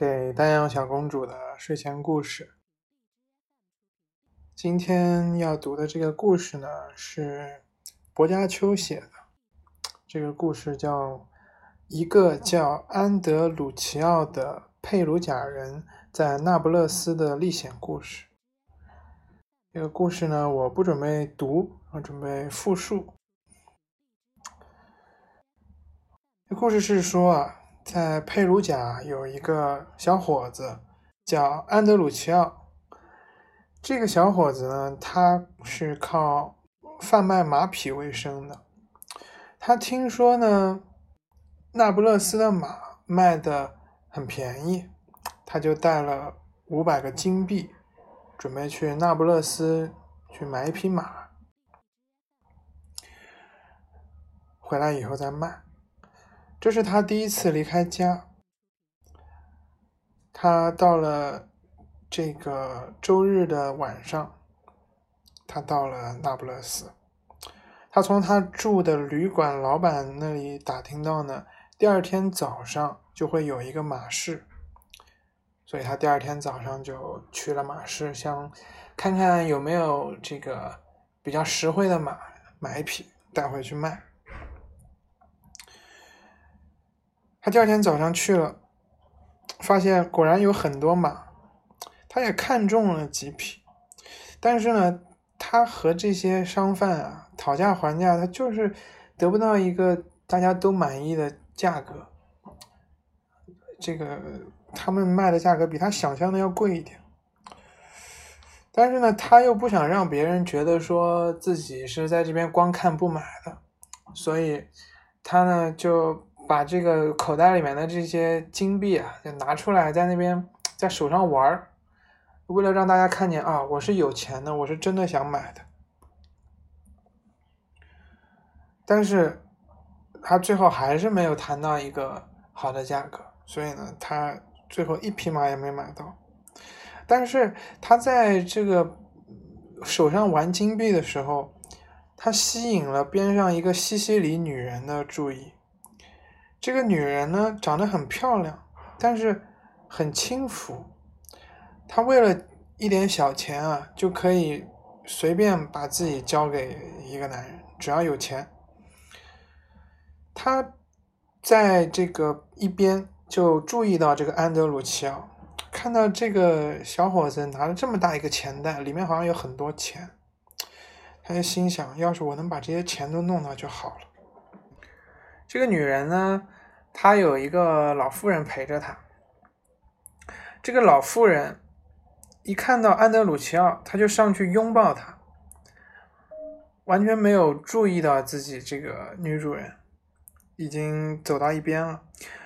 给丹阳小公主的睡前故事。今天要读的这个故事呢，是薄伽丘写的。这个故事叫一个叫安德鲁奇奥的佩鲁贾人在那不勒斯的历险故事。这个故事呢，我不准备读，我准备复述。这故事是说啊。在佩鲁贾有一个小伙子叫安德鲁奇奥。这个小伙子呢，他是靠贩卖马匹为生的。他听说呢，那不勒斯的马卖的很便宜，他就带了五百个金币，准备去那不勒斯去买一匹马，回来以后再卖。这是他第一次离开家。他到了这个周日的晚上，他到了那不勒斯。他从他住的旅馆老板那里打听到呢，第二天早上就会有一个马市，所以他第二天早上就去了马市，想看看有没有这个比较实惠的马，买一匹带回去卖。他第二天早上去了，发现果然有很多马，他也看中了几匹，但是呢，他和这些商贩啊讨价还价，他就是得不到一个大家都满意的价格。这个他们卖的价格比他想象的要贵一点，但是呢，他又不想让别人觉得说自己是在这边光看不买的，所以他呢就。把这个口袋里面的这些金币啊，就拿出来，在那边在手上玩儿，为了让大家看见啊，我是有钱的，我是真的想买的。但是，他最后还是没有谈到一个好的价格，所以呢，他最后一匹马也没买到。但是他在这个手上玩金币的时候，他吸引了边上一个西西里女人的注意。这个女人呢，长得很漂亮，但是很轻浮。她为了一点小钱啊，就可以随便把自己交给一个男人，只要有钱。她在这个一边就注意到这个安德鲁奇奥，看到这个小伙子拿了这么大一个钱袋，里面好像有很多钱，他就心想：要是我能把这些钱都弄到就好了。这个女人呢，她有一个老妇人陪着她。这个老妇人一看到安德鲁奇奥，她就上去拥抱他，完全没有注意到自己这个女主人已经走到一边了。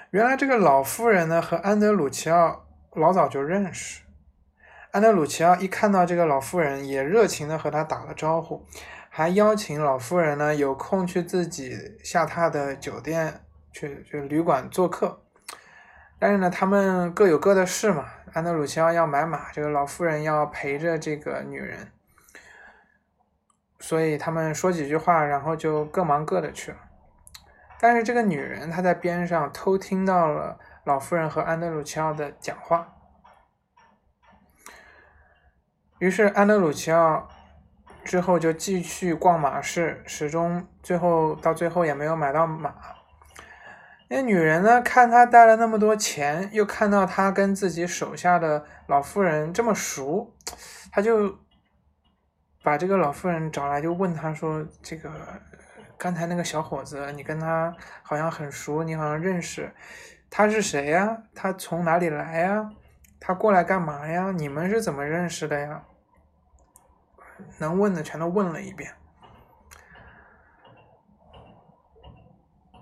原来这个老妇人呢和安德鲁奇奥老早就认识。安德鲁奇奥一看到这个老妇人，也热情的和她打了招呼。还邀请老夫人呢，有空去自己下榻的酒店去去旅馆做客。但是呢，他们各有各的事嘛。安德鲁奇奥要买马，这个老妇人要陪着这个女人，所以他们说几句话，然后就各忙各的去了。但是这个女人她在边上偷听到了老夫人和安德鲁奇奥的讲话，于是安德鲁奇奥。之后就继续逛马市，始终最后到最后也没有买到马。那女人呢，看他带了那么多钱，又看到他跟自己手下的老妇人这么熟，他就把这个老妇人找来，就问他说：“这个刚才那个小伙子，你跟他好像很熟，你好像认识，他是谁呀？他从哪里来呀？他过来干嘛呀？你们是怎么认识的呀？”能问的全都问了一遍。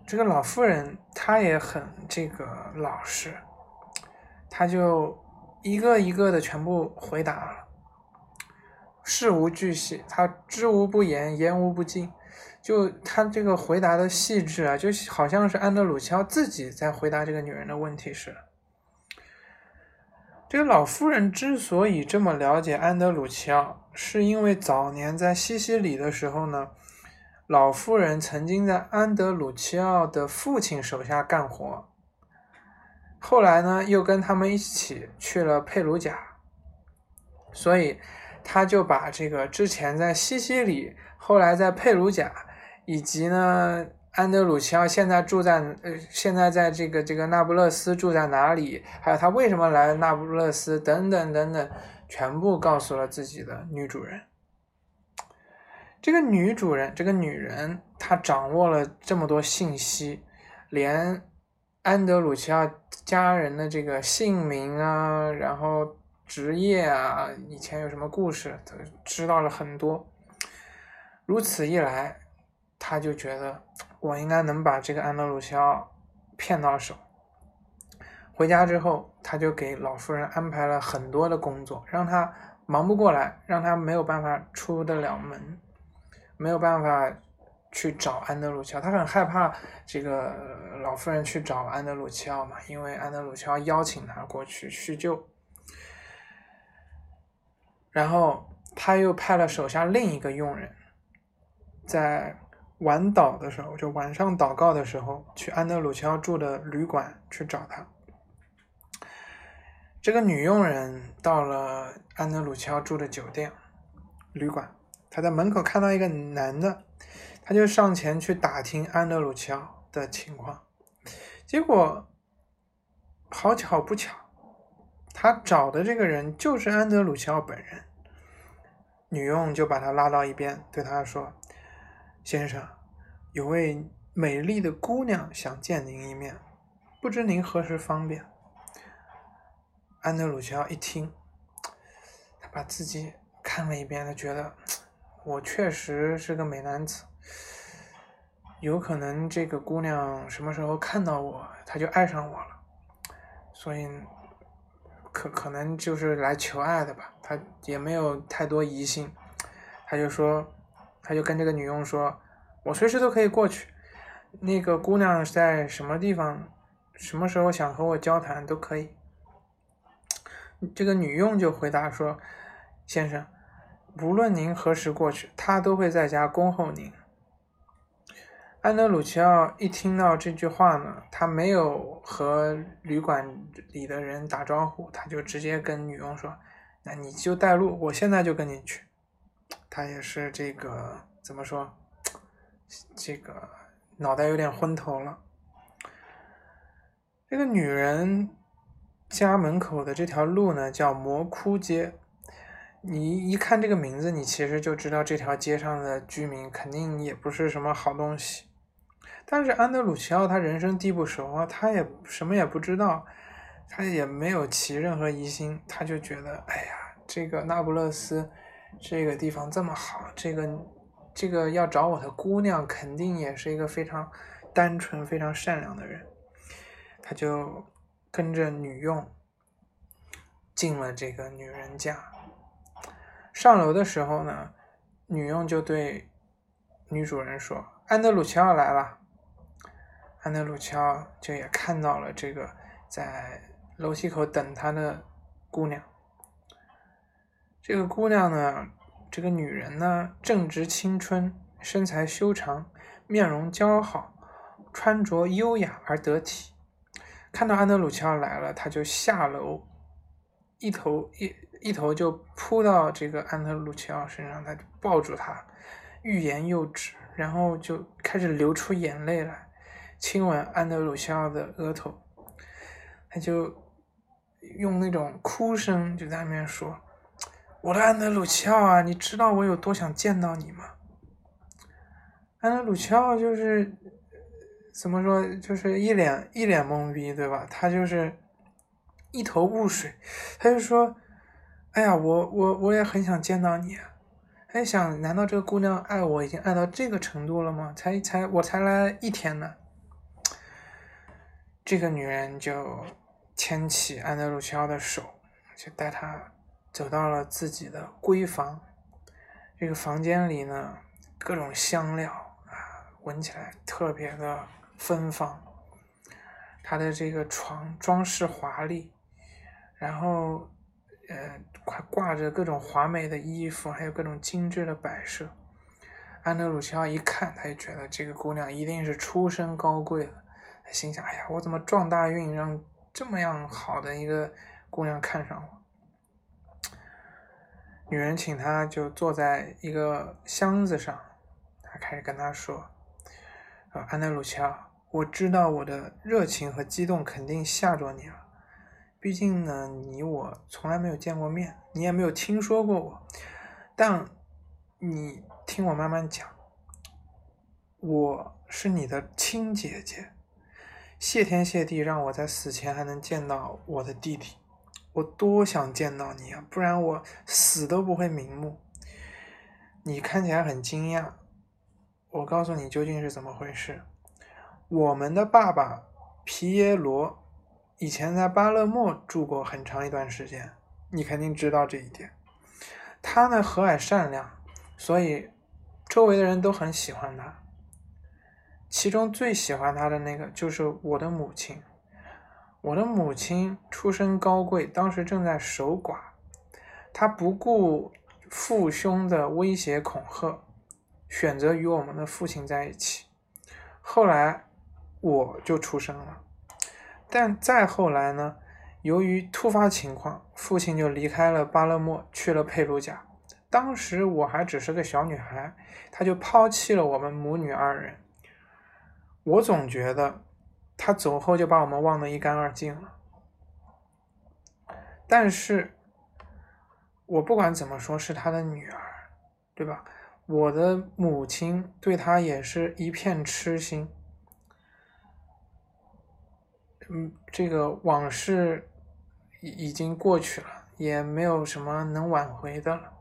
这个老妇人她也很这个老实，她就一个一个的全部回答，事无巨细，她知无不言，言无不尽。就她这个回答的细致啊，就好像是安德鲁乔自己在回答这个女人的问题似的。这个老妇人之所以这么了解安德鲁奇奥，是因为早年在西西里的时候呢，老妇人曾经在安德鲁奇奥的父亲手下干活，后来呢，又跟他们一起去了佩鲁贾，所以他就把这个之前在西西里，后来在佩鲁贾，以及呢安德鲁齐奥现在住在呃现在在这个这个那不勒斯住在哪里，还有他为什么来那不勒斯等等等等，全部告诉了自己的女主人。这个女主人，这个女人，她掌握了这么多信息，连安德鲁齐奥家人的这个姓名啊，然后职业啊，以前有什么故事，都知道了很多。如此一来，他就觉得我应该能把这个安德鲁齐奥骗到手。回家之后，他就给老夫人安排了很多的工作，让她忙不过来，让她没有办法出得了门。没有办法去找安德鲁乔，他很害怕这个老妇人去找安德鲁乔嘛，因为安德鲁乔邀请他过去叙旧。然后他又派了手下另一个佣人，在晚祷的时候，就晚上祷告的时候，去安德鲁乔住的旅馆去找他。这个女佣人到了安德鲁乔住的酒店旅馆。她在门口看到一个男的，她就上前去打听安德鲁乔的情况，结果好巧不巧，他找的这个人就是安德鲁乔本人。女佣就把他拉到一边，对他说：“先生，有位美丽的姑娘想见您一面，不知您何时方便？”安德鲁乔一听，他把自己看了一遍，他觉得。我确实是个美男子，有可能这个姑娘什么时候看到我，她就爱上我了，所以可可能就是来求爱的吧。他也没有太多疑心，他就说，他就跟这个女佣说，我随时都可以过去。那个姑娘在什么地方，什么时候想和我交谈都可以。这个女佣就回答说，先生。无论您何时过去，他都会在家恭候您。安德鲁齐奥一听到这句话呢，他没有和旅馆里的人打招呼，他就直接跟女佣说：“那你就带路，我现在就跟你去。”他也是这个怎么说？这个脑袋有点昏头了。这个女人家门口的这条路呢，叫魔窟街。你一看这个名字，你其实就知道这条街上的居民肯定也不是什么好东西。但是安德鲁齐奥他人生地不熟啊，他也什么也不知道，他也没有起任何疑心，他就觉得，哎呀，这个那不勒斯这个地方这么好，这个这个要找我的姑娘肯定也是一个非常单纯、非常善良的人，他就跟着女佣进了这个女人家。上楼的时候呢，女佣就对女主人说：“安德鲁乔来了。”安德鲁乔就也看到了这个在楼梯口等他的姑娘。这个姑娘呢，这个女人呢，正值青春，身材修长，面容姣好，穿着优雅而得体。看到安德鲁乔来了，他就下楼，一头一。一头就扑到这个安德鲁齐奥身上，他就抱住他，欲言又止，然后就开始流出眼泪来，亲吻安德鲁齐奥的额头，他就用那种哭声就在那边说：“我的安德鲁齐奥啊，你知道我有多想见到你吗？”安德鲁齐奥就是怎么说，就是一脸一脸懵逼，对吧？他就是一头雾水，他就说。哎呀，我我我也很想见到你，啊还想，难道这个姑娘爱我已经爱到这个程度了吗？才才我才来一天呢。这个女人就牵起安德鲁齐奥的手，就带他走到了自己的闺房。这个房间里呢，各种香料啊，闻起来特别的芬芳。她的这个床装饰华丽，然后。呃，还挂着各种华美的衣服，还有各种精致的摆设。安德鲁齐奥一看，他就觉得这个姑娘一定是出身高贵的。他心想：哎呀，我怎么撞大运，让这么样好的一个姑娘看上我。女人请他就坐在一个箱子上，他开始跟他说：“说安德鲁奇奥，我知道我的热情和激动肯定吓着你了。毕竟呢，你我从来没有见过面，你也没有听说过我。但你听我慢慢讲，我是你的亲姐姐，谢天谢地让我在死前还能见到我的弟弟。”我多想见到你啊，不然我死都不会瞑目。你看起来很惊讶，我告诉你究竟是怎么回事。我们的爸爸皮耶罗以前在巴勒莫住过很长一段时间，你肯定知道这一点。他呢和蔼善良，所以周围的人都很喜欢他。其中最喜欢他的那个就是我的母亲。我的母亲出身高贵，当时正在守寡，她不顾父兄的威胁恐吓，选择与我们的父亲在一起。后来我就出生了，但再后来呢？由于突发情况，父亲就离开了巴勒莫，去了佩鲁贾。当时我还只是个小女孩，他就抛弃了我们母女二人。我总觉得。他走后就把我们忘得一干二净了，但是，我不管怎么说，是他的女儿，对吧？我的母亲对他也是一片痴心。嗯，这个往事已已经过去了，也没有什么能挽回的了。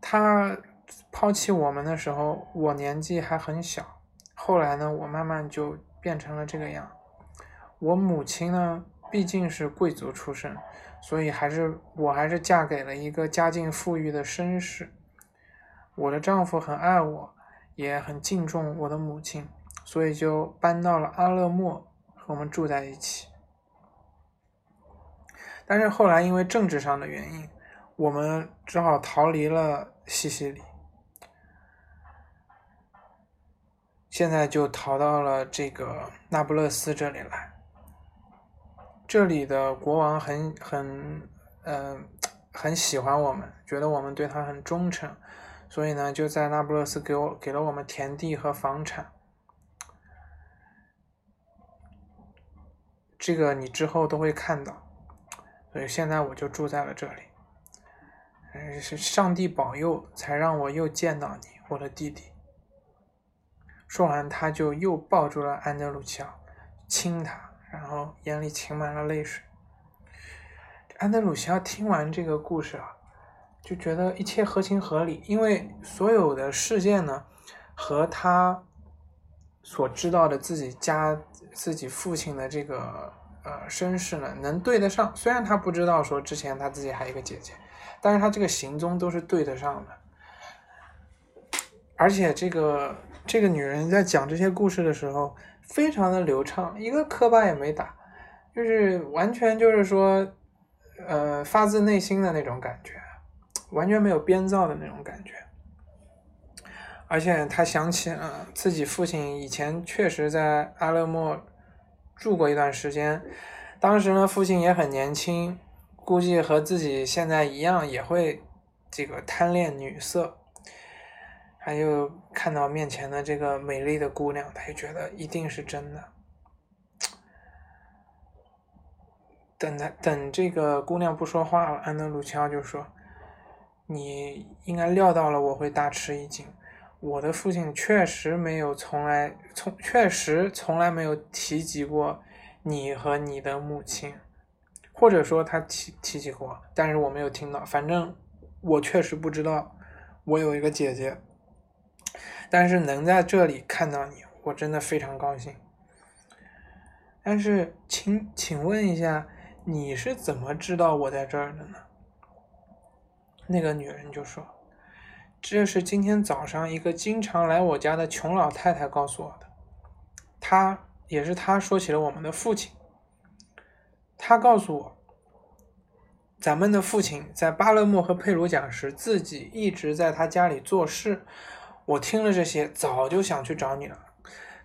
他抛弃我们的时候，我年纪还很小，后来呢，我慢慢就。变成了这个样。我母亲呢，毕竟是贵族出身，所以还是我还是嫁给了一个家境富裕的绅士。我的丈夫很爱我，也很敬重我的母亲，所以就搬到了阿勒莫我们住在一起。但是后来因为政治上的原因，我们只好逃离了西西里。现在就逃到了这个那不勒斯这里来。这里的国王很很嗯很喜欢我们，觉得我们对他很忠诚，所以呢就在那不勒斯给我给了我们田地和房产。这个你之后都会看到，所以现在我就住在了这里。嗯，是上帝保佑，才让我又见到你，我的弟弟。说完，他就又抱住了安德鲁奇奥，亲他，然后眼里噙满了泪水。安德鲁奇奥听完这个故事啊，就觉得一切合情合理，因为所有的事件呢，和他所知道的自己家自己父亲的这个呃身世呢，能对得上。虽然他不知道说之前他自己还有一个姐姐，但是他这个行踪都是对得上的，而且这个。这个女人在讲这些故事的时候，非常的流畅，一个磕巴也没打，就是完全就是说，呃，发自内心的那种感觉，完全没有编造的那种感觉。而且他想起了自己父亲以前确实在阿勒莫住过一段时间，当时呢，父亲也很年轻，估计和自己现在一样，也会这个贪恋女色。他就看到面前的这个美丽的姑娘，他就觉得一定是真的。等他等这个姑娘不说话了，安德鲁乔就说：“你应该料到了我会大吃一惊。我的父亲确实没有从来从确实从来没有提及过你和你的母亲，或者说他提提及过，但是我没有听到。反正我确实不知道，我有一个姐姐。”但是能在这里看到你，我真的非常高兴。但是，请请问一下，你是怎么知道我在这儿的呢？那个女人就说：“这是今天早上一个经常来我家的穷老太太告诉我的。她也是她说起了我们的父亲。她告诉我，咱们的父亲在巴勒莫和佩鲁讲时，自己一直在他家里做事。”我听了这些，早就想去找你了，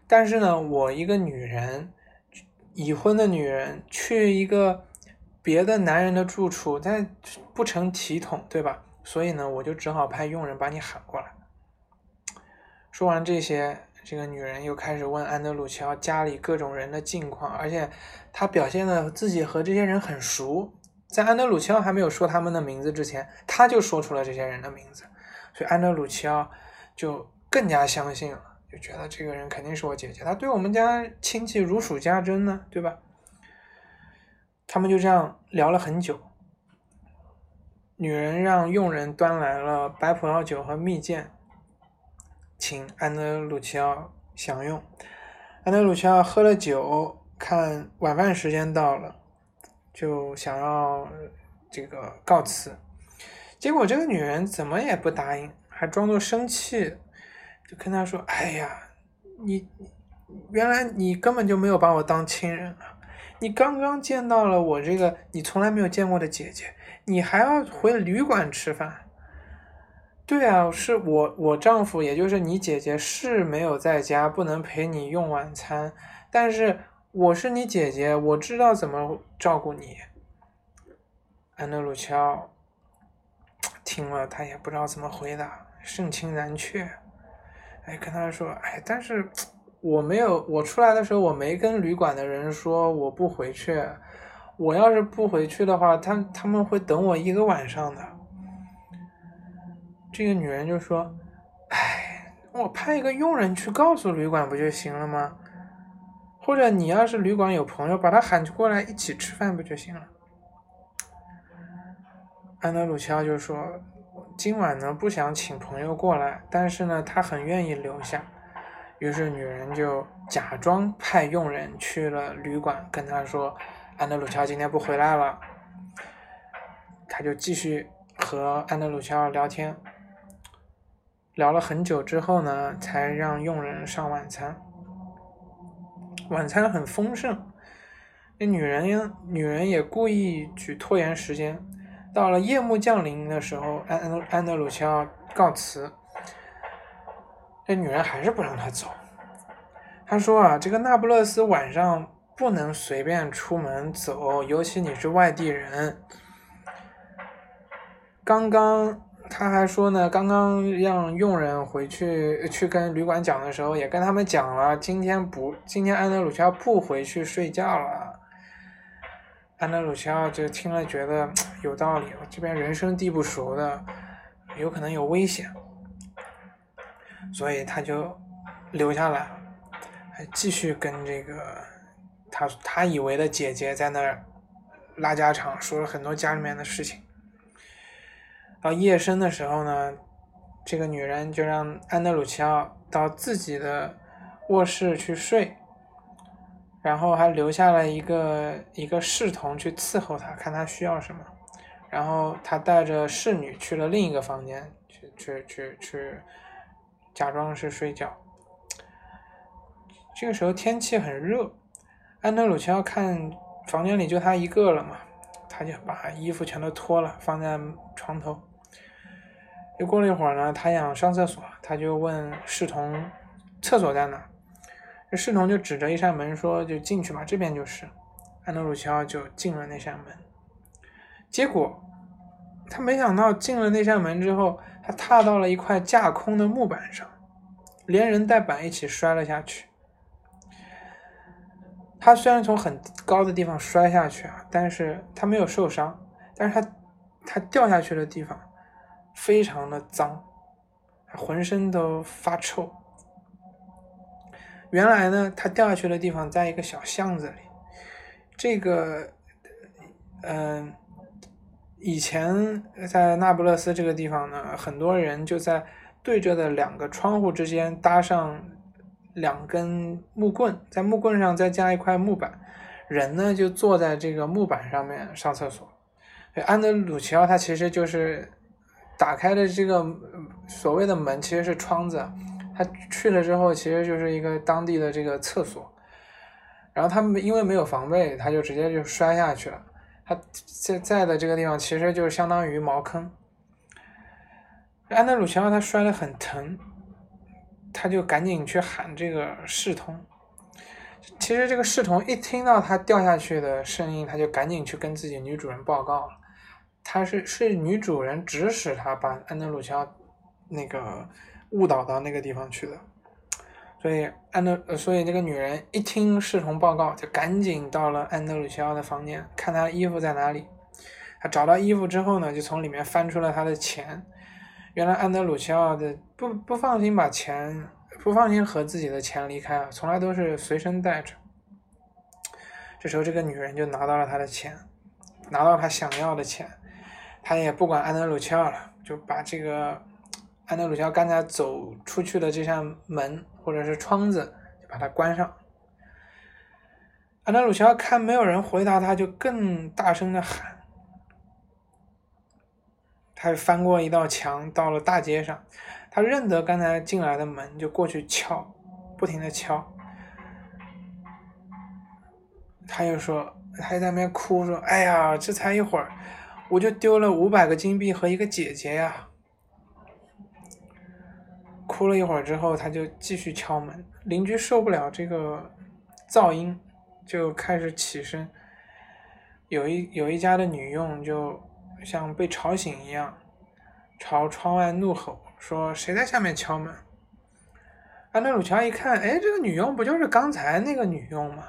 但是呢，我一个女人，已婚的女人去一个别的男人的住处，但不成体统，对吧？所以呢，我就只好派佣人把你喊过来。说完这些，这个女人又开始问安德鲁乔家里各种人的近况，而且她表现的自己和这些人很熟。在安德鲁乔还没有说他们的名字之前，他就说出了这些人的名字，所以安德鲁乔就更加相信了。就觉得这个人肯定是我姐姐，她对我们家亲戚如数家珍呢，对吧？他们就这样聊了很久。女人让佣人端来了白葡萄酒和蜜饯，请安德鲁齐奥享用。安德鲁齐奥喝了酒，看晚饭时间到了，就想要这个告辞。结果这个女人怎么也不答应，还装作生气。就跟他说：“哎呀，你原来你根本就没有把我当亲人啊！你刚刚见到了我这个你从来没有见过的姐姐，你还要回旅馆吃饭？对啊，是我我丈夫，也就是你姐姐是没有在家，不能陪你用晚餐。但是我是你姐姐，我知道怎么照顾你。”安德鲁乔听了，他也不知道怎么回答，盛情难却。哎，跟他说，哎，但是我没有，我出来的时候我没跟旅馆的人说我不回去。我要是不回去的话，他他们会等我一个晚上的。这个女人就说，哎，我派一个佣人去告诉旅馆不就行了吗？或者你要是旅馆有朋友，把他喊过来一起吃饭不就行了？安德鲁乔就说。今晚呢不想请朋友过来，但是呢他很愿意留下，于是女人就假装派佣人去了旅馆，跟他说安德鲁乔今天不回来了。他就继续和安德鲁乔聊天，聊了很久之后呢，才让佣人上晚餐。晚餐很丰盛，那女人女人也故意去拖延时间。到了夜幕降临的时候，安安安德鲁乔告辞，这女人还是不让他走。他说啊，这个那不勒斯晚上不能随便出门走，尤其你是外地人。刚刚他还说呢，刚刚让佣人回去去跟旅馆讲的时候，也跟他们讲了，今天不，今天安德鲁乔不回去睡觉了。安德鲁乔就听了，觉得有道理。这边人生地不熟的，有可能有危险，所以他就留下来，还继续跟这个他他以为的姐姐在那儿拉家常，说了很多家里面的事情。到夜深的时候呢，这个女人就让安德鲁乔到自己的卧室去睡。然后还留下了一个一个侍童去伺候他，看他需要什么。然后他带着侍女去了另一个房间，去去去去，假装是睡觉。这个时候天气很热，安德鲁乔看房间里就他一个了嘛，他就把衣服全都脱了，放在床头。又过了一会儿呢，他想上厕所，他就问侍童：“厕所在哪？”这侍童就指着一扇门说：“就进去吧，这边就是。”安德鲁乔就进了那扇门。结果他没想到进了那扇门之后，他踏到了一块架空的木板上，连人带板一起摔了下去。他虽然从很高的地方摔下去啊，但是他没有受伤，但是他他掉下去的地方非常的脏，浑身都发臭。原来呢，他掉下去的地方在一个小巷子里。这个，嗯，以前在那不勒斯这个地方呢，很多人就在对着的两个窗户之间搭上两根木棍，在木棍上再加一块木板，人呢就坐在这个木板上面上厕所。安德鲁奇奥他其实就是打开的这个所谓的门，其实是窗子。他去了之后，其实就是一个当地的这个厕所，然后他们因为没有防备，他就直接就摔下去了。他在在的这个地方，其实就相当于茅坑。安德鲁奇奥他摔得很疼，他就赶紧去喊这个侍童。其实这个侍从一听到他掉下去的声音，他就赶紧去跟自己女主人报告了。他是是女主人指使他把安德鲁乔那个误导到那个地方去的。所以安德，所以那个女人一听侍从报告，就赶紧到了安德鲁乔的房间，看他衣服在哪里。他找到衣服之后呢，就从里面翻出了他的钱。原来安德鲁西奥的不不放心把钱，不放心和自己的钱离开，从来都是随身带着。这时候这个女人就拿到了他的钱，拿到他想要的钱，他也不管安德鲁西奥了，就把这个安德鲁西奥刚才走出去的这扇门。或者是窗子，就把它关上。安德鲁乔看没有人回答，他就更大声的喊。他翻过一道墙，到了大街上。他认得刚才进来的门，就过去敲，不停的敲。他又说，他在那边哭说：“哎呀，这才一会儿，我就丢了五百个金币和一个姐姐呀。”哭了一会儿之后，他就继续敲门。邻居受不了这个噪音，就开始起身。有一有一家的女佣就像被吵醒一样，朝窗外怒吼说：“谁在下面敲门？”安德鲁乔一看，哎，这个女佣不就是刚才那个女佣吗？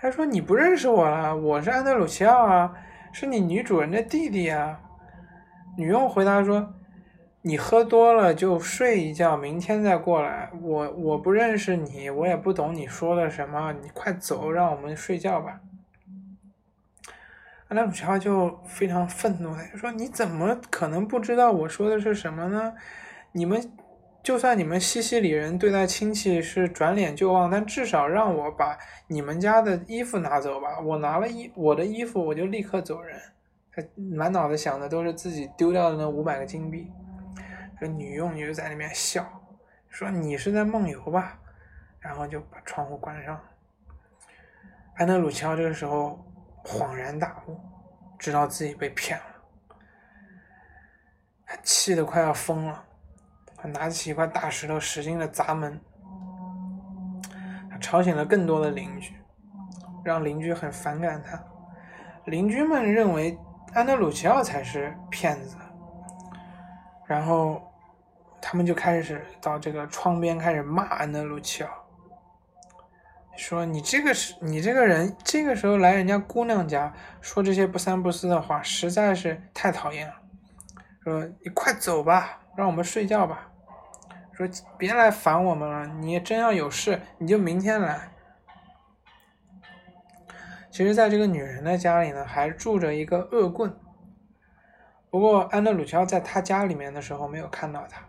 他说：“你不认识我了，我是安德鲁乔啊，是你女主人的弟弟啊。”女佣回答说。你喝多了就睡一觉，明天再过来。我我不认识你，我也不懂你说的什么。你快走，让我们睡觉吧。安德鲁乔就非常愤怒的说：“你怎么可能不知道我说的是什么呢？你们就算你们西西里人对待亲戚是转脸就忘，但至少让我把你们家的衣服拿走吧。我拿了衣我的衣服，我就立刻走人。他满脑子想的都是自己丢掉的那五百个金币。”这女佣就在那边笑，说：“你是在梦游吧？”然后就把窗户关上。安德鲁乔这个时候恍然大悟，知道自己被骗了，他气得快要疯了，他拿起一块大石头使劲的砸门，他吵醒了更多的邻居，让邻居很反感他。邻居们认为安德鲁齐奥才是骗子。然后，他们就开始到这个窗边开始骂安德鲁奇奥，说：“你这个是，你这个人，这个时候来人家姑娘家说这些不三不四的话，实在是太讨厌了。说你快走吧，让我们睡觉吧。说别来烦我们了，你真要有事，你就明天来。”其实，在这个女人的家里呢，还住着一个恶棍。不过安德鲁乔在他家里面的时候没有看到他，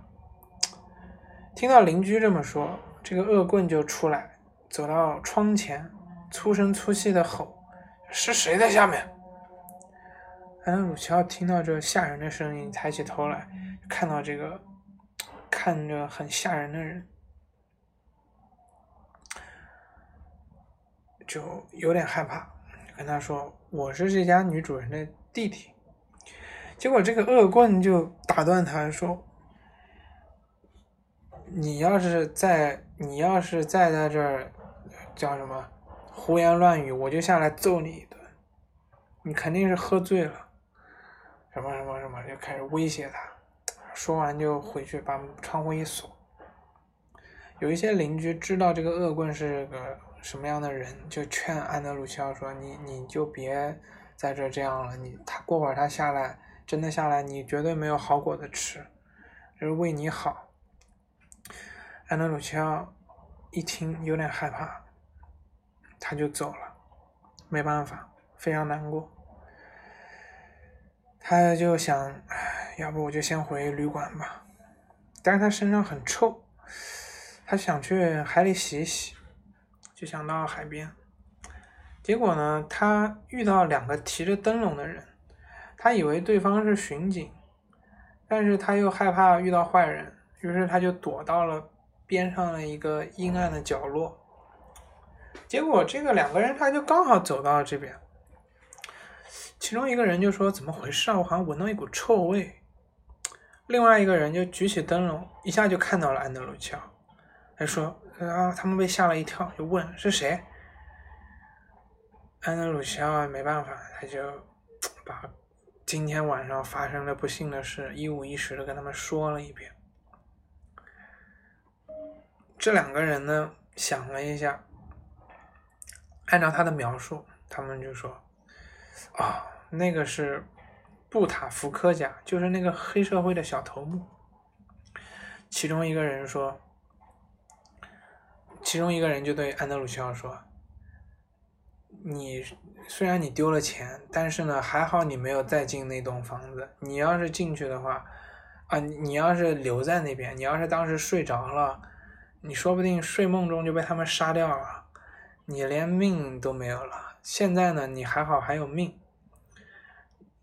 听到邻居这么说，这个恶棍就出来，走到窗前，粗声粗气的吼：“是谁在下面？”安鲁乔听到这吓人的声音，抬起头来，看到这个看着很吓人的人，就有点害怕，跟他说：“我是这家女主人的弟弟。”结果这个恶棍就打断他说：“你要是在，你要是再在这儿叫什么胡言乱语，我就下来揍你一顿。你肯定是喝醉了，什么什么什么，就开始威胁他。说完就回去把窗户一锁。有一些邻居知道这个恶棍是个什么样的人，就劝安德鲁乔说：你你就别在这这样了，你他过会儿他下来。”真的下来，你绝对没有好果子吃，这是为你好。安德鲁奇奥一听有点害怕，他就走了，没办法，非常难过。他就想，要不我就先回旅馆吧。但是他身上很臭，他想去海里洗一洗，就想到海边。结果呢，他遇到两个提着灯笼的人。他以为对方是巡警，但是他又害怕遇到坏人，于是他就躲到了边上的一个阴暗的角落。结果这个两个人他就刚好走到了这边，其中一个人就说：“怎么回事啊？我好像闻到一股臭味。”另外一个人就举起灯笼，一下就看到了安德鲁乔，他说：“啊！”他们被吓了一跳，就问：“是谁？”安德鲁乔没办法，他就把今天晚上发生的不幸的事一五一十的跟他们说了一遍。这两个人呢，想了一下，按照他的描述，他们就说：“啊，那个是布塔福科家，就是那个黑社会的小头目。”其中一个人说：“其中一个人就对安德鲁奇奥说。”你虽然你丢了钱，但是呢，还好你没有再进那栋房子。你要是进去的话，啊，你要是留在那边，你要是当时睡着了，你说不定睡梦中就被他们杀掉了，你连命都没有了。现在呢，你还好还有命，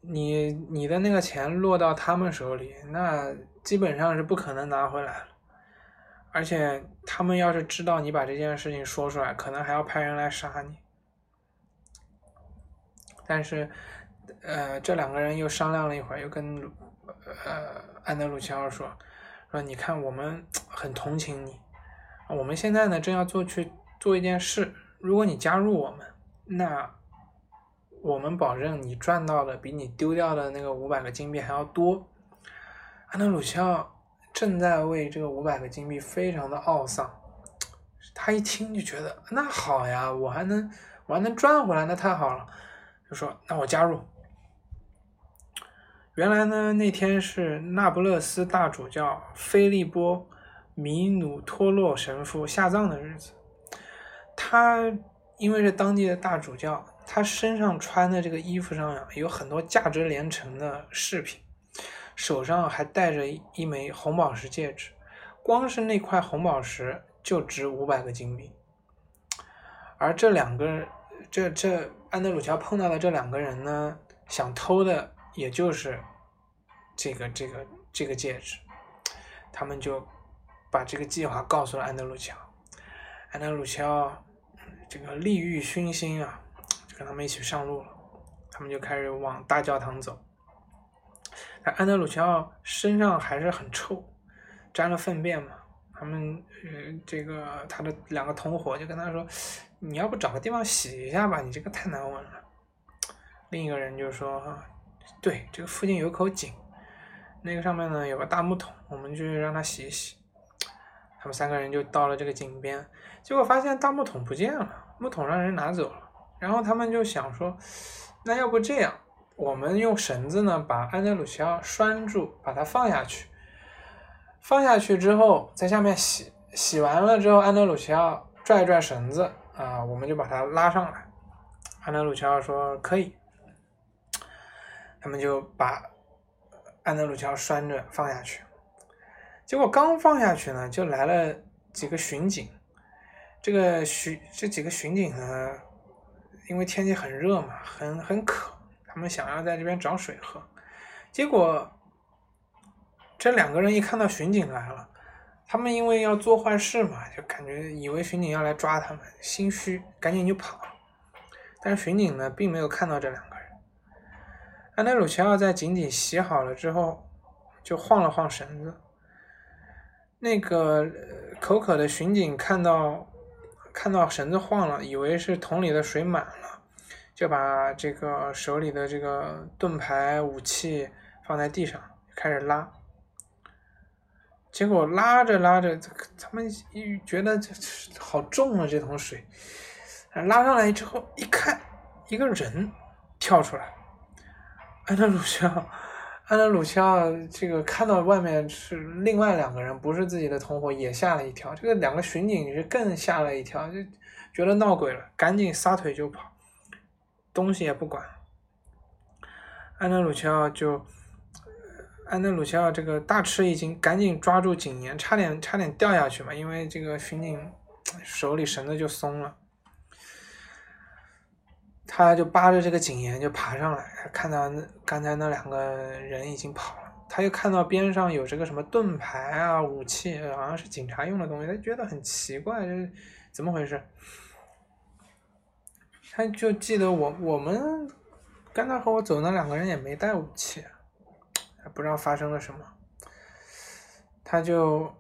你你的那个钱落到他们手里，那基本上是不可能拿回来了。而且他们要是知道你把这件事情说出来，可能还要派人来杀你。但是，呃，这两个人又商量了一会儿，又跟呃安德鲁奇奥说：“说你看，我们很同情你，我们现在呢正要做去做一件事，如果你加入我们，那我们保证你赚到的比你丢掉的那个五百个金币还要多。”安德鲁奇奥正在为这个五百个金币非常的懊丧，他一听就觉得那好呀，我还能我还能赚回来，那太好了。就说：“那我加入。”原来呢，那天是那不勒斯大主教菲利波米努托洛神父下葬的日子。他因为是当地的大主教，他身上穿的这个衣服上呀，有很多价值连城的饰品，手上还戴着一枚红宝石戒指，光是那块红宝石就值五百个金币。而这两个，这这。安德鲁乔碰到的这两个人呢，想偷的也就是这个这个这个戒指，他们就把这个计划告诉了安德鲁乔。安德鲁乔这个利欲熏心啊，就跟他们一起上路了。他们就开始往大教堂走。但安德鲁乔身上还是很臭，沾了粪便嘛。他们呃，这个他的两个同伙就跟他说。你要不找个地方洗一下吧，你这个太难闻了。另一个人就说：“对，这个附近有口井，那个上面呢有个大木桶，我们去让他洗一洗。”他们三个人就到了这个井边，结果发现大木桶不见了，木桶让人拿走了。然后他们就想说：“那要不这样，我们用绳子呢把安德鲁西奥拴住，把它放下去。放下去之后，在下面洗，洗完了之后，安德鲁西奥拽一拽绳子。”啊，我们就把它拉上来。安德鲁乔说可以，他们就把安德鲁乔拴着放下去。结果刚放下去呢，就来了几个巡警。这个巡这几个巡警呢，因为天气很热嘛，很很渴，他们想要在这边找水喝。结果这两个人一看到巡警来了。他们因为要做坏事嘛，就感觉以为巡警要来抓他们，心虚，赶紧就跑。但是巡警呢，并没有看到这两个人。安德鲁奇奥在井底洗好了之后，就晃了晃绳子。那个口渴的巡警看到看到绳子晃了，以为是桶里的水满了，就把这个手里的这个盾牌武器放在地上，开始拉。结果拉着拉着，他们一觉得这好重啊！这桶水，拉上来之后一看，一个人跳出来。安德鲁肖，安德鲁肖，这个看到外面是另外两个人，不是自己的同伙，也吓了一跳。这个两个巡警是更吓了一跳，就觉得闹鬼了，赶紧撒腿就跑，东西也不管。安德鲁肖就。安德鲁奇奥这个大吃一惊，赶紧抓住井沿，差点差点掉下去嘛！因为这个巡警手里绳子就松了，他就扒着这个井沿就爬上来，看到那刚才那两个人已经跑了，他又看到边上有这个什么盾牌啊、武器，好像是警察用的东西，他觉得很奇怪，这怎么回事？他就记得我我们刚才和我走那两个人也没带武器。不知道发生了什么，他就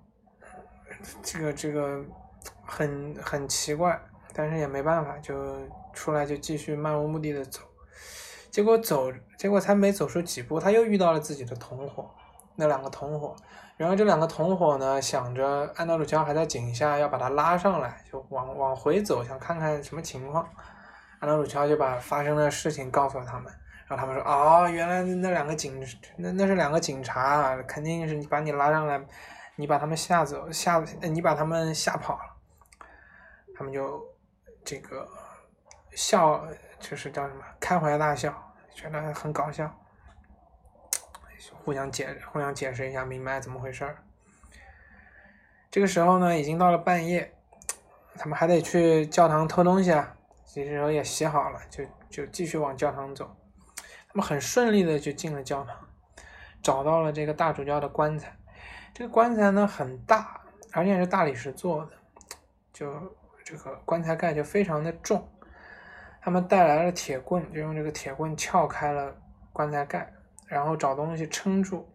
这个这个很很奇怪，但是也没办法，就出来就继续漫无目的的走。结果走，结果才没走出几步，他又遇到了自己的同伙，那两个同伙。然后这两个同伙呢，想着安德鲁乔还在井下，要把他拉上来，就往往回走，想看看什么情况。安德鲁乔就把发生的事情告诉了他们，然后他们说：“哦，原来那两个警，那那是两个警察，肯定是你把你拉上来，你把他们吓走，吓你把他们吓跑了。”他们就这个笑。就是叫什么开怀大笑，觉得很搞笑，互相解互相解释一下，明白怎么回事儿。这个时候呢，已经到了半夜，他们还得去教堂偷东西啊。这时候也洗好了，就就继续往教堂走。他们很顺利的就进了教堂，找到了这个大主教的棺材。这个棺材呢很大，而且是大理石做的，就这个棺材盖就非常的重。他们带来了铁棍，就用这个铁棍撬开了棺材盖，然后找东西撑住，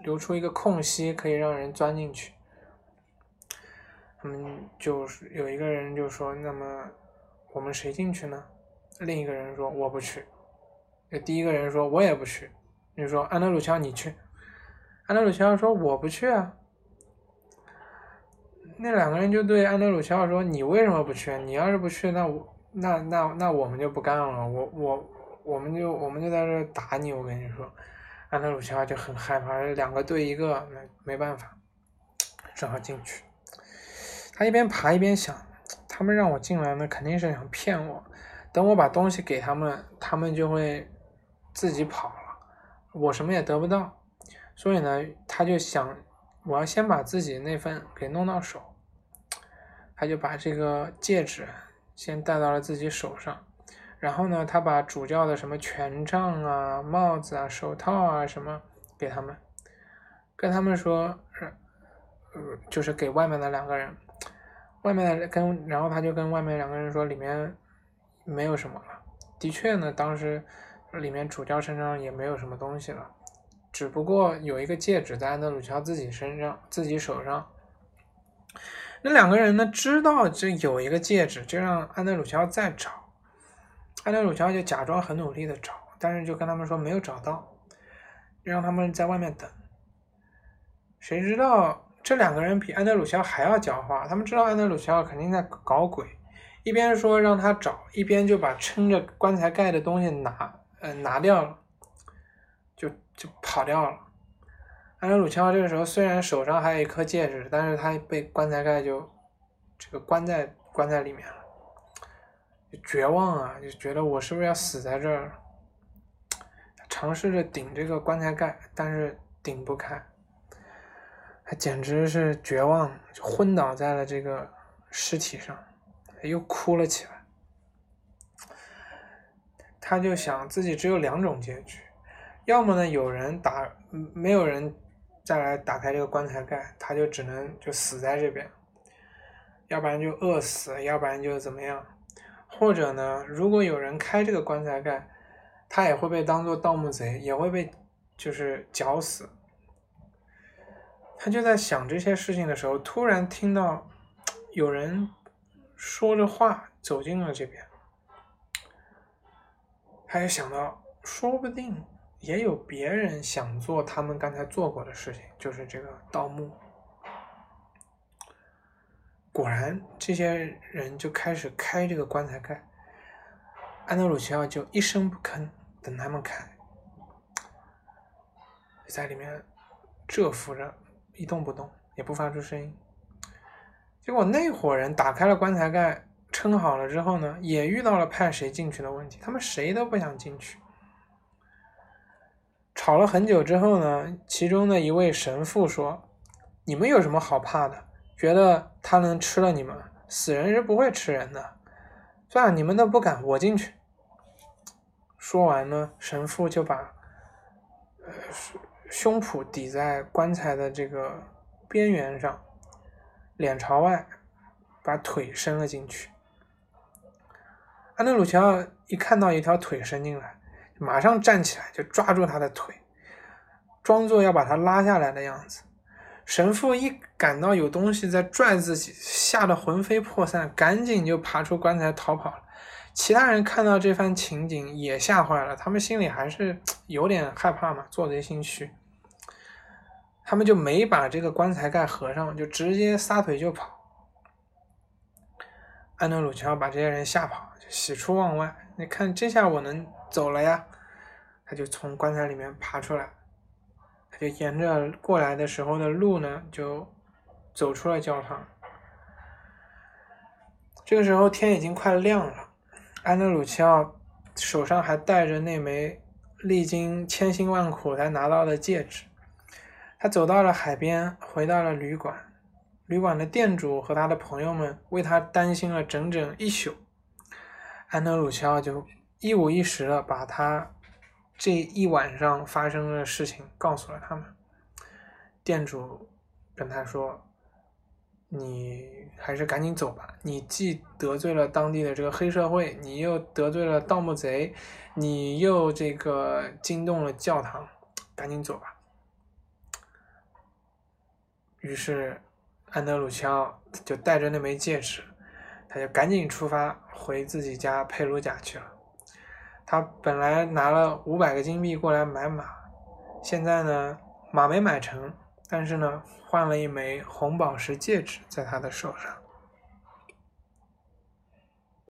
留出一个空隙，可以让人钻进去。他们就是有一个人就说：“那么我们谁进去呢？”另一个人说：“我不去。”那第一个人说：“我也不去。”你说：“安德鲁乔，你去。”安德鲁乔说：“我不去啊。”那两个人就对安德鲁乔说：“你为什么不去？你要是不去，那我……”那那那我们就不干了，我我我们就我们就在这打你，我跟你说，安德鲁乔就很害怕，两个对一个，那没办法，只好进去。他一边爬一边想，他们让我进来，那肯定是想骗我，等我把东西给他们，他们就会自己跑了，我什么也得不到。所以呢，他就想，我要先把自己那份给弄到手，他就把这个戒指。先戴到了自己手上，然后呢，他把主教的什么权杖啊、帽子啊、手套啊什么给他们，跟他们说，呃，就是给外面的两个人，外面的跟，然后他就跟外面两个人说，里面没有什么了。的确呢，当时里面主教身上也没有什么东西了，只不过有一个戒指在安德鲁乔自己身上、自己手上。那两个人呢，知道这有一个戒指，就让安德鲁乔再找。安德鲁乔就假装很努力的找，但是就跟他们说没有找到，让他们在外面等。谁知道这两个人比安德鲁乔还要狡猾，他们知道安德鲁乔肯定在搞鬼，一边说让他找，一边就把撑着棺材盖的东西拿，呃，拿掉了，就跑掉了。安德鲁乔这个时候虽然手上还有一颗戒指，但是他被棺材盖就这个关在关在里面了，绝望啊，就觉得我是不是要死在这儿？尝试着顶这个棺材盖，但是顶不开，他简直是绝望，就昏倒在了这个尸体上，又哭了起来。他就想自己只有两种结局，要么呢有人打，没有人。再来打开这个棺材盖，他就只能就死在这边，要不然就饿死，要不然就怎么样，或者呢，如果有人开这个棺材盖，他也会被当做盗墓贼，也会被就是绞死。他就在想这些事情的时候，突然听到有人说着话走进了这边，他就想到，说不定。也有别人想做他们刚才做过的事情，就是这个盗墓。果然，这些人就开始开这个棺材盖，安德鲁奇奥就一声不吭，等他们开，在里面蛰伏着，一动不动，也不发出声音。结果那伙人打开了棺材盖，撑好了之后呢，也遇到了派谁进去的问题，他们谁都不想进去。吵了很久之后呢，其中的一位神父说：“你们有什么好怕的？觉得他能吃了你们？死人是不会吃人的。算了，你们都不敢，我进去。”说完呢，神父就把呃胸脯抵在棺材的这个边缘上，脸朝外，把腿伸了进去。安德鲁乔一看到一条腿伸进来。马上站起来，就抓住他的腿，装作要把他拉下来的样子。神父一感到有东西在拽自己，吓得魂飞魄散，赶紧就爬出棺材逃跑了。其他人看到这番情景也吓坏了，他们心里还是有点害怕嘛，做贼心虚。他们就没把这个棺材盖合上，就直接撒腿就跑。安德鲁乔把这些人吓跑，喜出望外。你看，这下我能走了呀！他就从棺材里面爬出来。他就沿着过来的时候的路呢，就走出了教堂。这个时候天已经快亮了，安德鲁奇奥手上还戴着那枚历经千辛万苦才拿到的戒指。他走到了海边，回到了旅馆。旅馆的店主和他的朋友们为他担心了整整一宿。安德鲁奇奥就一五一十的把他。这一晚上发生的事情告诉了他们。店主跟他说：“你还是赶紧走吧，你既得罪了当地的这个黑社会，你又得罪了盗墓贼，你又这个惊动了教堂，赶紧走吧。”于是安德鲁乔就带着那枚戒指，他就赶紧出发回自己家佩鲁贾去了。他本来拿了五百个金币过来买马，现在呢马没买成，但是呢换了一枚红宝石戒指在他的手上。